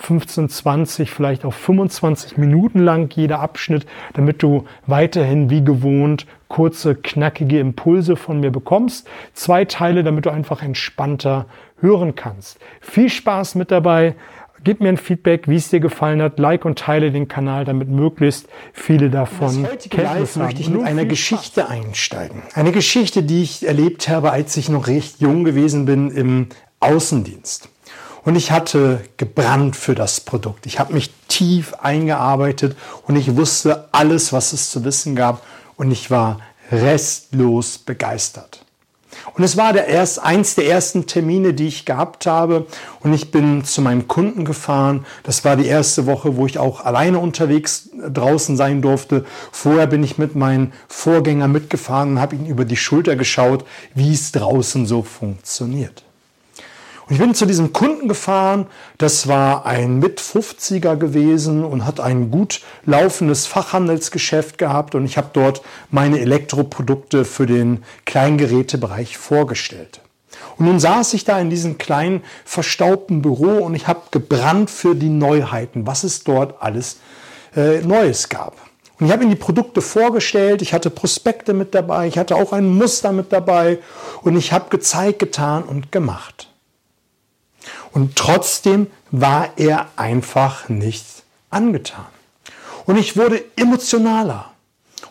15, 20, vielleicht auch 25 Minuten lang jeder Abschnitt, damit du weiterhin wie gewohnt kurze, knackige Impulse von mir bekommst. Zwei Teile, damit du einfach entspannter hören kannst. Viel Spaß mit dabei. Gib mir ein Feedback, wie es dir gefallen hat. Like und teile den Kanal, damit möglichst viele davon das heutige Live möchte ich mit einer Geschichte einsteigen. Eine Geschichte, die ich erlebt habe, als ich noch recht jung gewesen bin im Außendienst. Und ich hatte gebrannt für das Produkt. Ich habe mich tief eingearbeitet und ich wusste alles, was es zu wissen gab. Und ich war restlos begeistert. Und es war der erst, eins der ersten Termine, die ich gehabt habe. Und ich bin zu meinem Kunden gefahren. Das war die erste Woche, wo ich auch alleine unterwegs draußen sein durfte. Vorher bin ich mit meinem Vorgänger mitgefahren und habe ihn über die Schulter geschaut, wie es draußen so funktioniert. Und ich bin zu diesem Kunden gefahren, das war ein mit 50er gewesen und hat ein gut laufendes Fachhandelsgeschäft gehabt und ich habe dort meine Elektroprodukte für den Kleingerätebereich vorgestellt. Und nun saß ich da in diesem kleinen verstaubten Büro und ich habe gebrannt für die Neuheiten, was es dort alles äh, Neues gab. Und ich habe ihm die Produkte vorgestellt, ich hatte Prospekte mit dabei, ich hatte auch ein Muster mit dabei und ich habe gezeigt, getan und gemacht. Und trotzdem war er einfach nicht angetan. Und ich wurde emotionaler.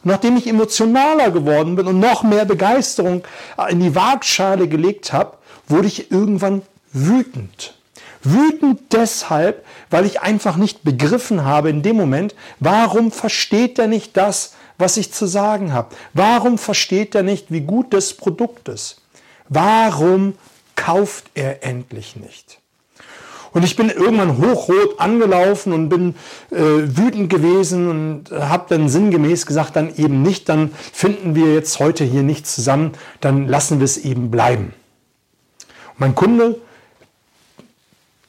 Und nachdem ich emotionaler geworden bin und noch mehr Begeisterung in die Waagschale gelegt habe, wurde ich irgendwann wütend. Wütend deshalb, weil ich einfach nicht begriffen habe in dem Moment, warum versteht er nicht das, was ich zu sagen habe? Warum versteht er nicht, wie gut das Produkt ist? Warum kauft er endlich nicht? Und ich bin irgendwann hochrot angelaufen und bin äh, wütend gewesen und habe dann sinngemäß gesagt, dann eben nicht, dann finden wir jetzt heute hier nicht zusammen, dann lassen wir es eben bleiben. Und mein Kunde,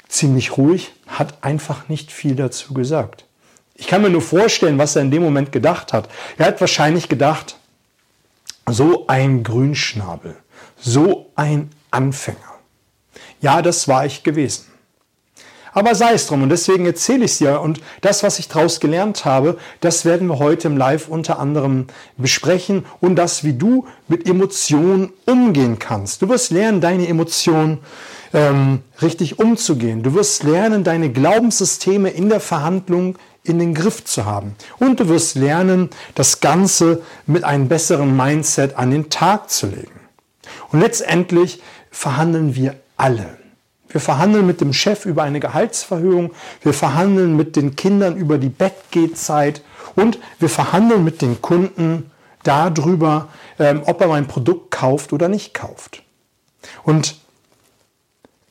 ziemlich ruhig, hat einfach nicht viel dazu gesagt. Ich kann mir nur vorstellen, was er in dem Moment gedacht hat. Er hat wahrscheinlich gedacht, so ein Grünschnabel, so ein Anfänger. Ja, das war ich gewesen. Aber sei es drum und deswegen erzähle ich es dir und das, was ich daraus gelernt habe, das werden wir heute im Live unter anderem besprechen und das, wie du mit Emotionen umgehen kannst. Du wirst lernen, deine Emotionen ähm, richtig umzugehen. Du wirst lernen, deine Glaubenssysteme in der Verhandlung in den Griff zu haben. Und du wirst lernen, das Ganze mit einem besseren Mindset an den Tag zu legen. Und letztendlich verhandeln wir alle. Wir verhandeln mit dem Chef über eine Gehaltserhöhung. Wir verhandeln mit den Kindern über die Bettgehzeit. Und wir verhandeln mit den Kunden darüber, ähm, ob er mein Produkt kauft oder nicht kauft. Und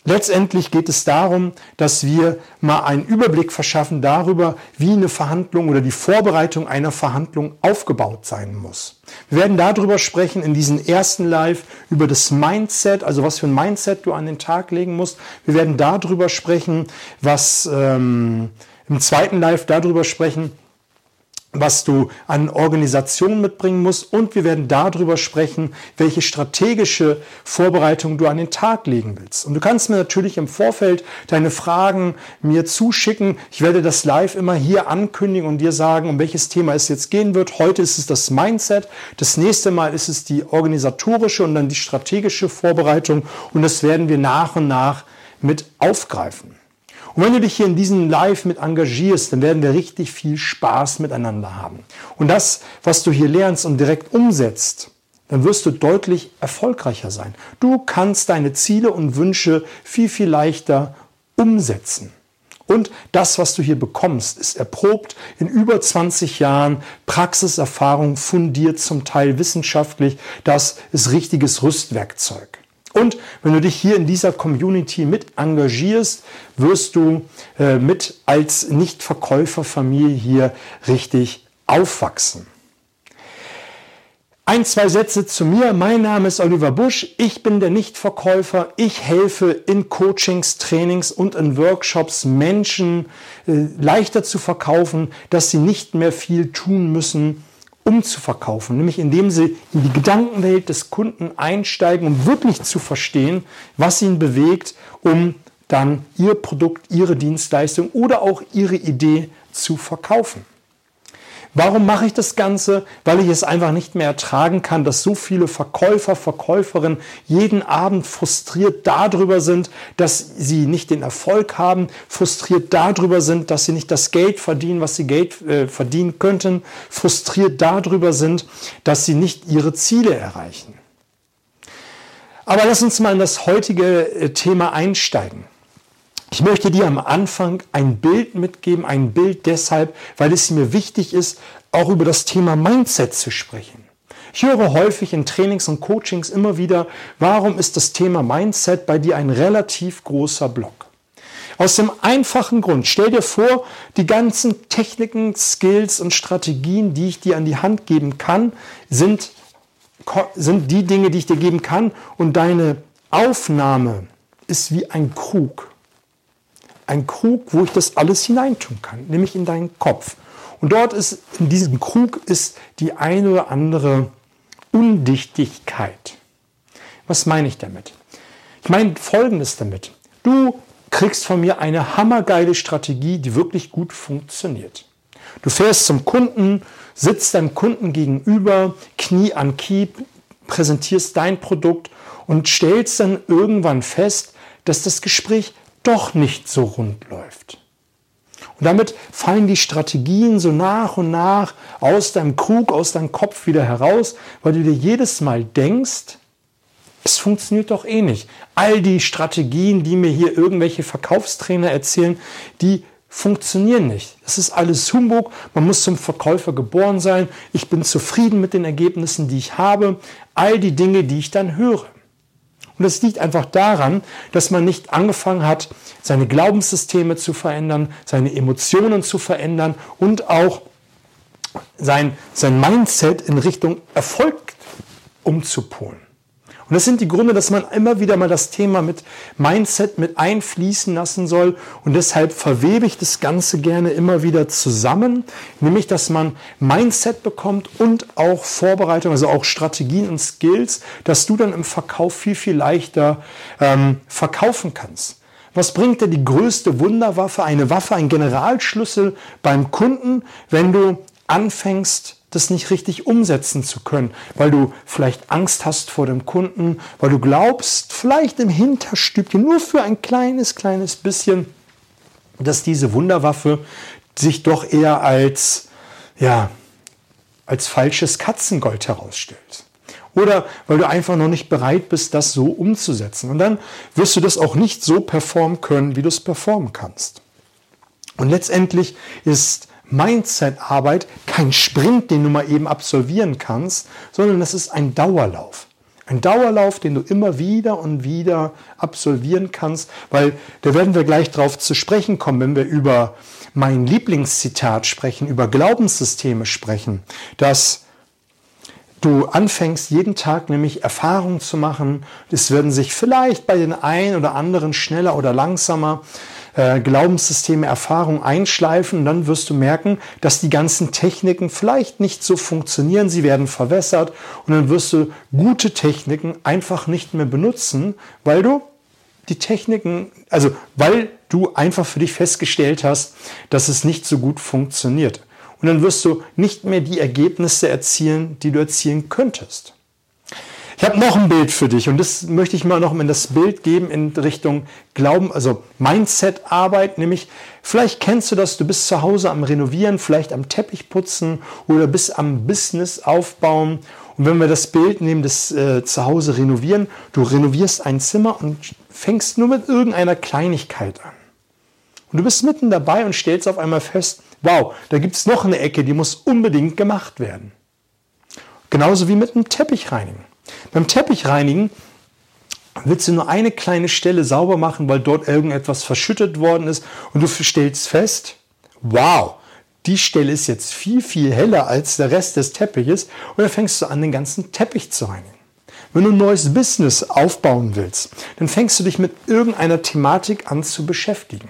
Letztendlich geht es darum, dass wir mal einen Überblick verschaffen darüber, wie eine Verhandlung oder die Vorbereitung einer Verhandlung aufgebaut sein muss. Wir werden darüber sprechen in diesem ersten Live über das Mindset, also was für ein Mindset du an den Tag legen musst. Wir werden darüber sprechen, was ähm, im zweiten Live darüber sprechen, was du an Organisation mitbringen musst und wir werden darüber sprechen, welche strategische Vorbereitung du an den Tag legen willst. Und du kannst mir natürlich im Vorfeld deine Fragen mir zuschicken. Ich werde das live immer hier ankündigen und dir sagen, um welches Thema es jetzt gehen wird. Heute ist es das Mindset, das nächste Mal ist es die organisatorische und dann die strategische Vorbereitung und das werden wir nach und nach mit aufgreifen. Und wenn du dich hier in diesem Live mit engagierst, dann werden wir richtig viel Spaß miteinander haben. Und das, was du hier lernst und direkt umsetzt, dann wirst du deutlich erfolgreicher sein. Du kannst deine Ziele und Wünsche viel, viel leichter umsetzen. Und das, was du hier bekommst, ist erprobt in über 20 Jahren Praxiserfahrung, fundiert zum Teil wissenschaftlich. Das ist richtiges Rüstwerkzeug. Und wenn du dich hier in dieser Community mit engagierst, wirst du äh, mit als Nichtverkäuferfamilie hier richtig aufwachsen. Ein, zwei Sätze zu mir. Mein Name ist Oliver Busch. Ich bin der Nichtverkäufer. Ich helfe in Coachings, Trainings und in Workshops Menschen äh, leichter zu verkaufen, dass sie nicht mehr viel tun müssen, um zu verkaufen. Nämlich indem sie in die Gedankenwelt des Kunden einsteigen, um wirklich zu verstehen, was ihn bewegt, um dann ihr Produkt, ihre Dienstleistung oder auch ihre Idee zu verkaufen. Warum mache ich das Ganze? Weil ich es einfach nicht mehr ertragen kann, dass so viele Verkäufer, Verkäuferinnen jeden Abend frustriert darüber sind, dass sie nicht den Erfolg haben, frustriert darüber sind, dass sie nicht das Geld verdienen, was sie Geld äh, verdienen könnten, frustriert darüber sind, dass sie nicht ihre Ziele erreichen. Aber lass uns mal in das heutige äh, Thema einsteigen. Ich möchte dir am Anfang ein Bild mitgeben, ein Bild deshalb, weil es mir wichtig ist, auch über das Thema Mindset zu sprechen. Ich höre häufig in Trainings und Coachings immer wieder, warum ist das Thema Mindset bei dir ein relativ großer Block? Aus dem einfachen Grund, stell dir vor, die ganzen Techniken, Skills und Strategien, die ich dir an die Hand geben kann, sind, sind die Dinge, die ich dir geben kann und deine Aufnahme ist wie ein Krug ein Krug, wo ich das alles hineintun kann, nämlich in deinen Kopf. Und dort ist, in diesem Krug ist die eine oder andere Undichtigkeit. Was meine ich damit? Ich meine Folgendes damit. Du kriegst von mir eine hammergeile Strategie, die wirklich gut funktioniert. Du fährst zum Kunden, sitzt deinem Kunden gegenüber, Knie an Knie, präsentierst dein Produkt und stellst dann irgendwann fest, dass das Gespräch doch nicht so rund läuft. Und damit fallen die Strategien so nach und nach aus deinem Krug, aus deinem Kopf wieder heraus, weil du dir jedes Mal denkst, es funktioniert doch eh nicht. All die Strategien, die mir hier irgendwelche Verkaufstrainer erzählen, die funktionieren nicht. Das ist alles Humbug. Man muss zum Verkäufer geboren sein. Ich bin zufrieden mit den Ergebnissen, die ich habe. All die Dinge, die ich dann höre. Und das liegt einfach daran, dass man nicht angefangen hat, seine Glaubenssysteme zu verändern, seine Emotionen zu verändern und auch sein, sein Mindset in Richtung Erfolg umzupolen. Und das sind die Gründe, dass man immer wieder mal das Thema mit Mindset mit einfließen lassen soll. Und deshalb verwebe ich das Ganze gerne immer wieder zusammen. Nämlich, dass man Mindset bekommt und auch Vorbereitung, also auch Strategien und Skills, dass du dann im Verkauf viel, viel leichter ähm, verkaufen kannst. Was bringt dir die größte Wunderwaffe, eine Waffe, ein Generalschlüssel beim Kunden, wenn du anfängst, das nicht richtig umsetzen zu können, weil du vielleicht Angst hast vor dem Kunden, weil du glaubst, vielleicht im Hinterstübchen, nur für ein kleines, kleines bisschen, dass diese Wunderwaffe sich doch eher als, ja, als falsches Katzengold herausstellt. Oder weil du einfach noch nicht bereit bist, das so umzusetzen. Und dann wirst du das auch nicht so performen können, wie du es performen kannst. Und letztendlich ist Mindset-Arbeit kein Sprint, den du mal eben absolvieren kannst, sondern es ist ein Dauerlauf. Ein Dauerlauf, den du immer wieder und wieder absolvieren kannst, weil da werden wir gleich drauf zu sprechen kommen, wenn wir über mein Lieblingszitat sprechen, über Glaubenssysteme sprechen, dass du anfängst jeden Tag nämlich Erfahrungen zu machen. Es werden sich vielleicht bei den einen oder anderen schneller oder langsamer äh, Glaubenssysteme, Erfahrung einschleifen, dann wirst du merken, dass die ganzen Techniken vielleicht nicht so funktionieren, sie werden verwässert und dann wirst du gute Techniken einfach nicht mehr benutzen, weil du die Techniken, also weil du einfach für dich festgestellt hast, dass es nicht so gut funktioniert. Und dann wirst du nicht mehr die Ergebnisse erzielen, die du erzielen könntest. Ich habe noch ein Bild für dich und das möchte ich mal noch in das Bild geben in Richtung Glauben, also Mindset-Arbeit, nämlich vielleicht kennst du das, du bist zu Hause am Renovieren, vielleicht am Teppich putzen oder bist am Business aufbauen. Und wenn wir das Bild nehmen, das äh, zu Hause renovieren, du renovierst ein Zimmer und fängst nur mit irgendeiner Kleinigkeit an. Und du bist mitten dabei und stellst auf einmal fest, wow, da gibt es noch eine Ecke, die muss unbedingt gemacht werden. Genauso wie mit einem Teppich reinigen. Beim Teppichreinigen willst du nur eine kleine Stelle sauber machen, weil dort irgendetwas verschüttet worden ist und du stellst fest, wow, die Stelle ist jetzt viel, viel heller als der Rest des Teppiches und dann fängst du an, den ganzen Teppich zu reinigen. Wenn du ein neues Business aufbauen willst, dann fängst du dich mit irgendeiner Thematik an zu beschäftigen.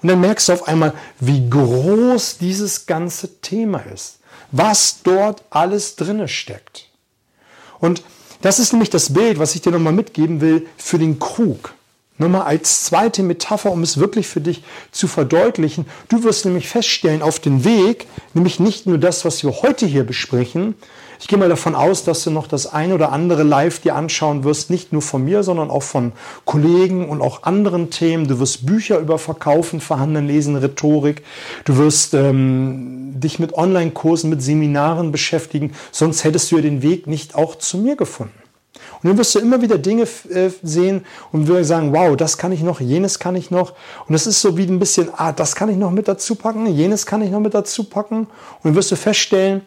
Und dann merkst du auf einmal, wie groß dieses ganze Thema ist, was dort alles drinne steckt. Und das ist nämlich das Bild, was ich dir nochmal mitgeben will für den Krug. Nochmal als zweite Metapher, um es wirklich für dich zu verdeutlichen. Du wirst nämlich feststellen auf dem Weg, nämlich nicht nur das, was wir heute hier besprechen. Ich gehe mal davon aus, dass du noch das ein oder andere live dir anschauen wirst, nicht nur von mir, sondern auch von Kollegen und auch anderen Themen. Du wirst Bücher über Verkaufen, Verhandeln, Lesen, Rhetorik. Du wirst ähm, dich mit Online-Kursen, mit Seminaren beschäftigen. Sonst hättest du ja den Weg nicht auch zu mir gefunden. Und dann wirst du immer wieder Dinge äh, sehen und wirst sagen, wow, das kann ich noch, jenes kann ich noch. Und es ist so wie ein bisschen, ah, das kann ich noch mit dazu packen, jenes kann ich noch mit dazu packen. Und dann wirst du feststellen,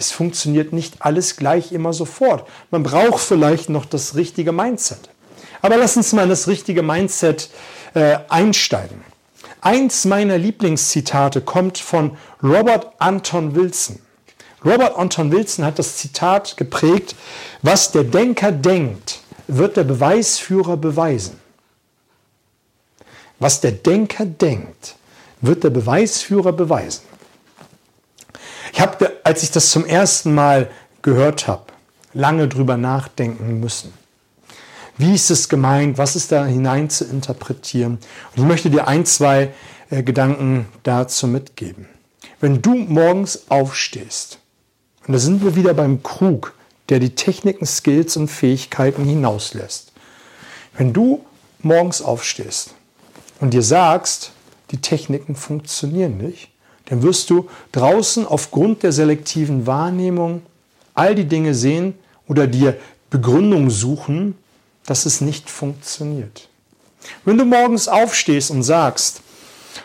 es funktioniert nicht alles gleich immer sofort. Man braucht vielleicht noch das richtige Mindset. Aber lass uns mal in das richtige Mindset äh, einsteigen. Eins meiner Lieblingszitate kommt von Robert Anton Wilson. Robert Anton Wilson hat das Zitat geprägt, was der Denker denkt, wird der Beweisführer beweisen. Was der Denker denkt, wird der Beweisführer beweisen. Ich habe, als ich das zum ersten Mal gehört habe, lange drüber nachdenken müssen. Wie ist es gemeint? Was ist da hinein zu interpretieren? Und ich möchte dir ein, zwei äh, Gedanken dazu mitgeben. Wenn du morgens aufstehst und da sind wir wieder beim Krug, der die Techniken, Skills und Fähigkeiten hinauslässt. Wenn du morgens aufstehst und dir sagst, die Techniken funktionieren nicht, dann wirst du draußen aufgrund der selektiven Wahrnehmung all die Dinge sehen oder dir Begründung suchen, dass es nicht funktioniert. Wenn du morgens aufstehst und sagst,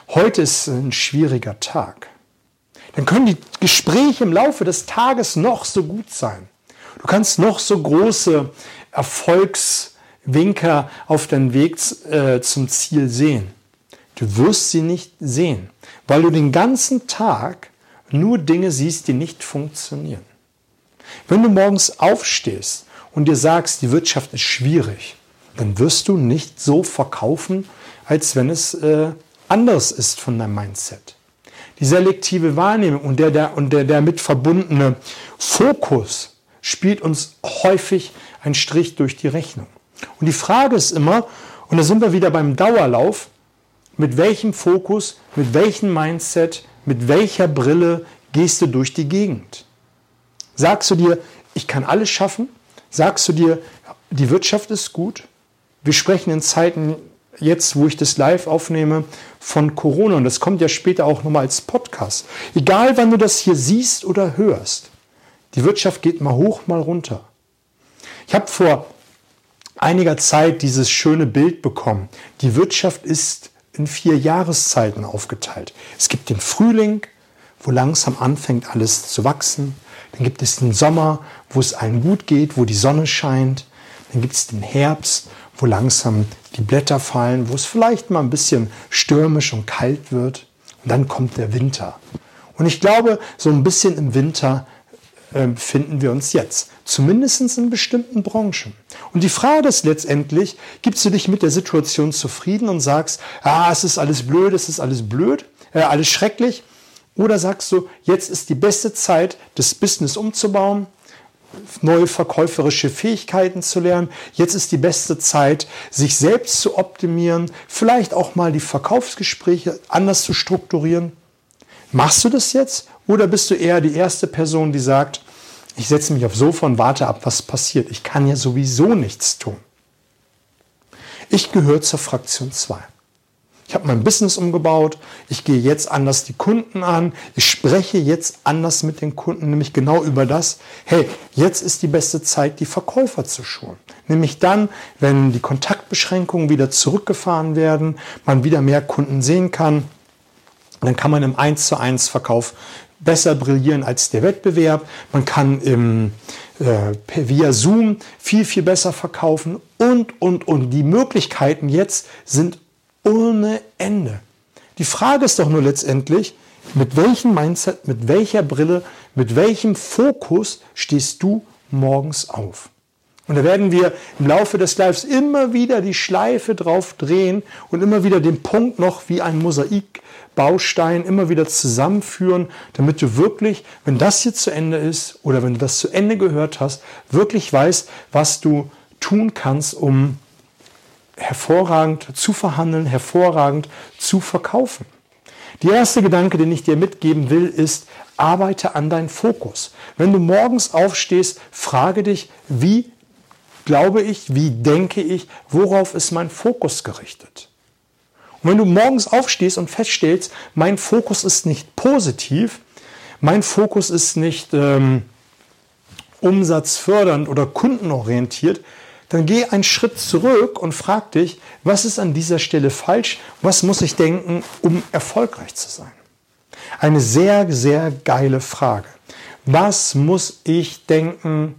heute ist ein schwieriger Tag, dann können die Gespräche im Laufe des Tages noch so gut sein. Du kannst noch so große Erfolgswinker auf deinem Weg äh, zum Ziel sehen. Du wirst sie nicht sehen, weil du den ganzen Tag nur Dinge siehst, die nicht funktionieren. Wenn du morgens aufstehst und dir sagst, die Wirtschaft ist schwierig, dann wirst du nicht so verkaufen, als wenn es äh, anders ist von deinem Mindset. Die selektive Wahrnehmung und der, der, und der damit verbundene Fokus spielt uns häufig einen Strich durch die Rechnung. Und die Frage ist immer, und da sind wir wieder beim Dauerlauf, mit welchem Fokus, mit welchem Mindset, mit welcher Brille gehst du durch die Gegend? Sagst du dir, ich kann alles schaffen? Sagst du dir, die Wirtschaft ist gut? Wir sprechen in Zeiten jetzt, wo ich das live aufnehme, von Corona. Und das kommt ja später auch nochmal als Podcast. Egal, wann du das hier siehst oder hörst, die Wirtschaft geht mal hoch, mal runter. Ich habe vor einiger Zeit dieses schöne Bild bekommen. Die Wirtschaft ist in vier Jahreszeiten aufgeteilt. Es gibt den Frühling, wo langsam anfängt alles zu wachsen. Dann gibt es den Sommer, wo es allen gut geht, wo die Sonne scheint. Dann gibt es den Herbst, wo langsam die Blätter fallen, wo es vielleicht mal ein bisschen stürmisch und kalt wird. Und dann kommt der Winter. Und ich glaube, so ein bisschen im Winter äh, finden wir uns jetzt. Zumindest in bestimmten Branchen. Und die Frage ist letztendlich, gibst du dich mit der Situation zufrieden und sagst, ah, es ist alles blöd, es ist alles blöd, äh, alles schrecklich? Oder sagst du, jetzt ist die beste Zeit, das Business umzubauen, neue verkäuferische Fähigkeiten zu lernen. Jetzt ist die beste Zeit, sich selbst zu optimieren, vielleicht auch mal die Verkaufsgespräche anders zu strukturieren. Machst du das jetzt oder bist du eher die erste Person, die sagt, ich setze mich aufs Sofa und warte ab, was passiert. Ich kann ja sowieso nichts tun. Ich gehöre zur Fraktion 2. Ich habe mein Business umgebaut. Ich gehe jetzt anders die Kunden an. Ich spreche jetzt anders mit den Kunden, nämlich genau über das. Hey, jetzt ist die beste Zeit, die Verkäufer zu schulen. Nämlich dann, wenn die Kontaktbeschränkungen wieder zurückgefahren werden, man wieder mehr Kunden sehen kann, dann kann man im 1 zu 1 Verkauf besser brillieren als der Wettbewerb. Man kann im, äh, via Zoom viel, viel besser verkaufen und, und, und. Die Möglichkeiten jetzt sind ohne Ende. Die Frage ist doch nur letztendlich, Mit welchem Mindset, mit welcher Brille, mit welchem Fokus stehst du morgens auf? Und da werden wir im Laufe des Lives immer wieder die Schleife drauf drehen und immer wieder den Punkt noch wie ein Mosaikbaustein immer wieder zusammenführen, damit du wirklich, wenn das hier zu Ende ist oder wenn du das zu Ende gehört hast, wirklich weißt, was du tun kannst, um hervorragend zu verhandeln, hervorragend zu verkaufen. Der erste Gedanke, den ich dir mitgeben will, ist, arbeite an deinen Fokus. Wenn du morgens aufstehst, frage dich, wie glaube ich, wie denke ich, worauf ist mein Fokus gerichtet? Und wenn du morgens aufstehst und feststellst, mein Fokus ist nicht positiv, mein Fokus ist nicht ähm, umsatzfördernd oder kundenorientiert, dann geh einen Schritt zurück und frag dich, was ist an dieser Stelle falsch? Was muss ich denken, um erfolgreich zu sein? Eine sehr, sehr geile Frage. Was muss ich denken,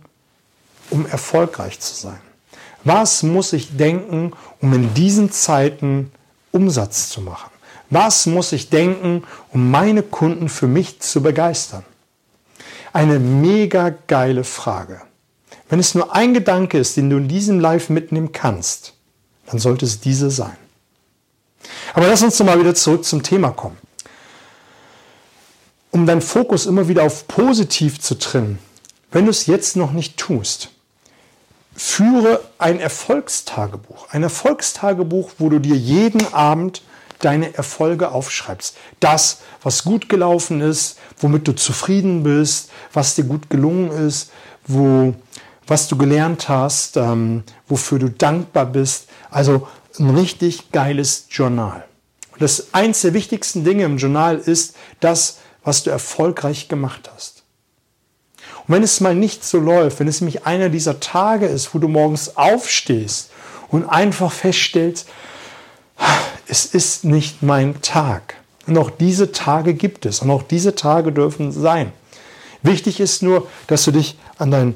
um erfolgreich zu sein? Was muss ich denken, um in diesen Zeiten Umsatz zu machen? Was muss ich denken, um meine Kunden für mich zu begeistern? Eine mega geile Frage. Wenn es nur ein Gedanke ist, den du in diesem Live mitnehmen kannst, dann sollte es diese sein. Aber lass uns mal wieder zurück zum Thema kommen. Um deinen Fokus immer wieder auf positiv zu trennen, wenn du es jetzt noch nicht tust, führe ein Erfolgstagebuch. Ein Erfolgstagebuch, wo du dir jeden Abend deine Erfolge aufschreibst. Das, was gut gelaufen ist, womit du zufrieden bist, was dir gut gelungen ist, wo, was du gelernt hast, ähm, wofür du dankbar bist. Also ein richtig geiles Journal. Und das eins der wichtigsten Dinge im Journal ist das, was du erfolgreich gemacht hast. Und wenn es mal nicht so läuft, wenn es nämlich einer dieser Tage ist, wo du morgens aufstehst und einfach feststellst, es ist nicht mein Tag. Und auch diese Tage gibt es und auch diese Tage dürfen sein. Wichtig ist nur, dass du dich an deinen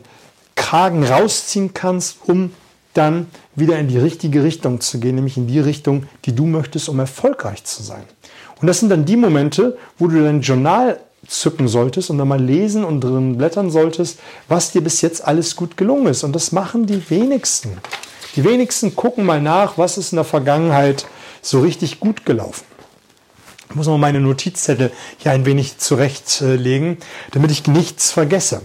Kragen rausziehen kannst, um dann wieder in die richtige Richtung zu gehen, nämlich in die Richtung, die du möchtest, um erfolgreich zu sein. Und das sind dann die Momente, wo du dein Journal zücken solltest und dann mal lesen und drin blättern solltest, was dir bis jetzt alles gut gelungen ist. Und das machen die wenigsten. Die wenigsten gucken mal nach, was ist in der Vergangenheit so richtig gut gelaufen. Ich muss noch meine Notizzettel hier ein wenig zurechtlegen, damit ich nichts vergesse.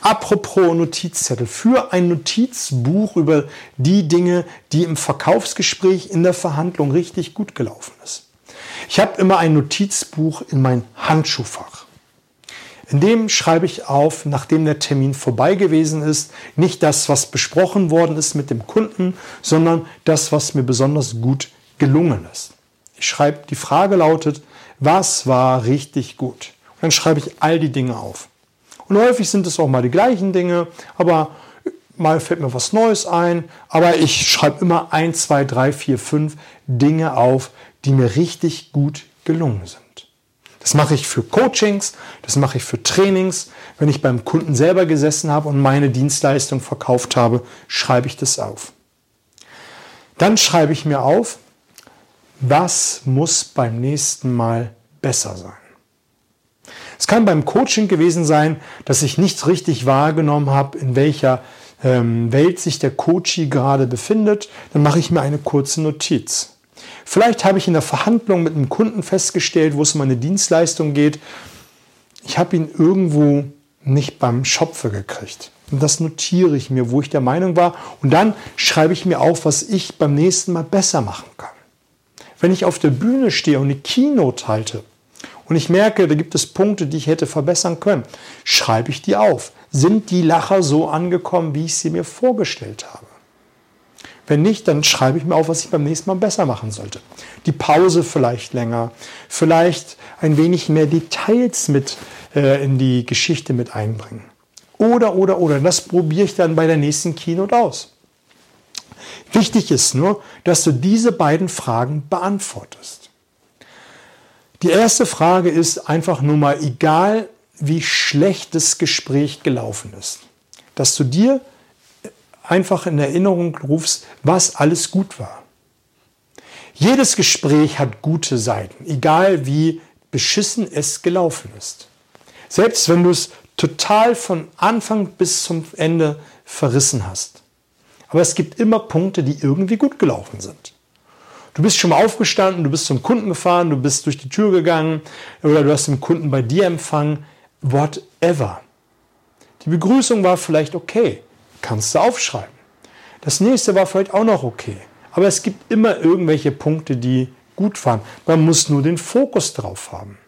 Apropos Notizzettel, für ein Notizbuch über die Dinge, die im Verkaufsgespräch in der Verhandlung richtig gut gelaufen ist. Ich habe immer ein Notizbuch in mein Handschuhfach. In dem schreibe ich auf, nachdem der Termin vorbei gewesen ist, nicht das, was besprochen worden ist mit dem Kunden, sondern das, was mir besonders gut gelungen ist. Ich schreibe, die Frage lautet, was war richtig gut? Und dann schreibe ich all die Dinge auf. Und häufig sind es auch mal die gleichen Dinge, aber mal fällt mir was Neues ein. Aber ich schreibe immer ein, zwei, drei, vier, fünf Dinge auf, die mir richtig gut gelungen sind. Das mache ich für Coachings, das mache ich für Trainings. Wenn ich beim Kunden selber gesessen habe und meine Dienstleistung verkauft habe, schreibe ich das auf. Dann schreibe ich mir auf, was muss beim nächsten Mal besser sein. Es kann beim Coaching gewesen sein, dass ich nicht richtig wahrgenommen habe, in welcher ähm, Welt sich der Coachie gerade befindet. Dann mache ich mir eine kurze Notiz. Vielleicht habe ich in der Verhandlung mit einem Kunden festgestellt, wo es um eine Dienstleistung geht, ich habe ihn irgendwo nicht beim Schopfe gekriegt. Und das notiere ich mir, wo ich der Meinung war. Und dann schreibe ich mir auf, was ich beim nächsten Mal besser machen kann. Wenn ich auf der Bühne stehe und eine Keynote halte und ich merke, da gibt es Punkte, die ich hätte verbessern können, schreibe ich die auf. Sind die Lacher so angekommen, wie ich sie mir vorgestellt habe? Wenn nicht, dann schreibe ich mir auf, was ich beim nächsten Mal besser machen sollte. Die Pause vielleicht länger, vielleicht ein wenig mehr Details mit äh, in die Geschichte mit einbringen. Oder, oder, oder. Das probiere ich dann bei der nächsten Keynote aus. Wichtig ist nur, dass du diese beiden Fragen beantwortest. Die erste Frage ist einfach nur mal, egal wie schlecht das Gespräch gelaufen ist, dass du dir einfach in Erinnerung rufst, was alles gut war. Jedes Gespräch hat gute Seiten, egal wie beschissen es gelaufen ist. Selbst wenn du es total von Anfang bis zum Ende verrissen hast. Aber es gibt immer Punkte, die irgendwie gut gelaufen sind. Du bist schon mal aufgestanden, du bist zum Kunden gefahren, du bist durch die Tür gegangen oder du hast den Kunden bei dir empfangen. Whatever. Die Begrüßung war vielleicht okay, kannst du aufschreiben. Das nächste war vielleicht auch noch okay. Aber es gibt immer irgendwelche Punkte, die gut waren. Man muss nur den Fokus drauf haben.